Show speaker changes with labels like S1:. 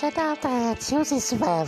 S1: Já dá tarde, use isso vai.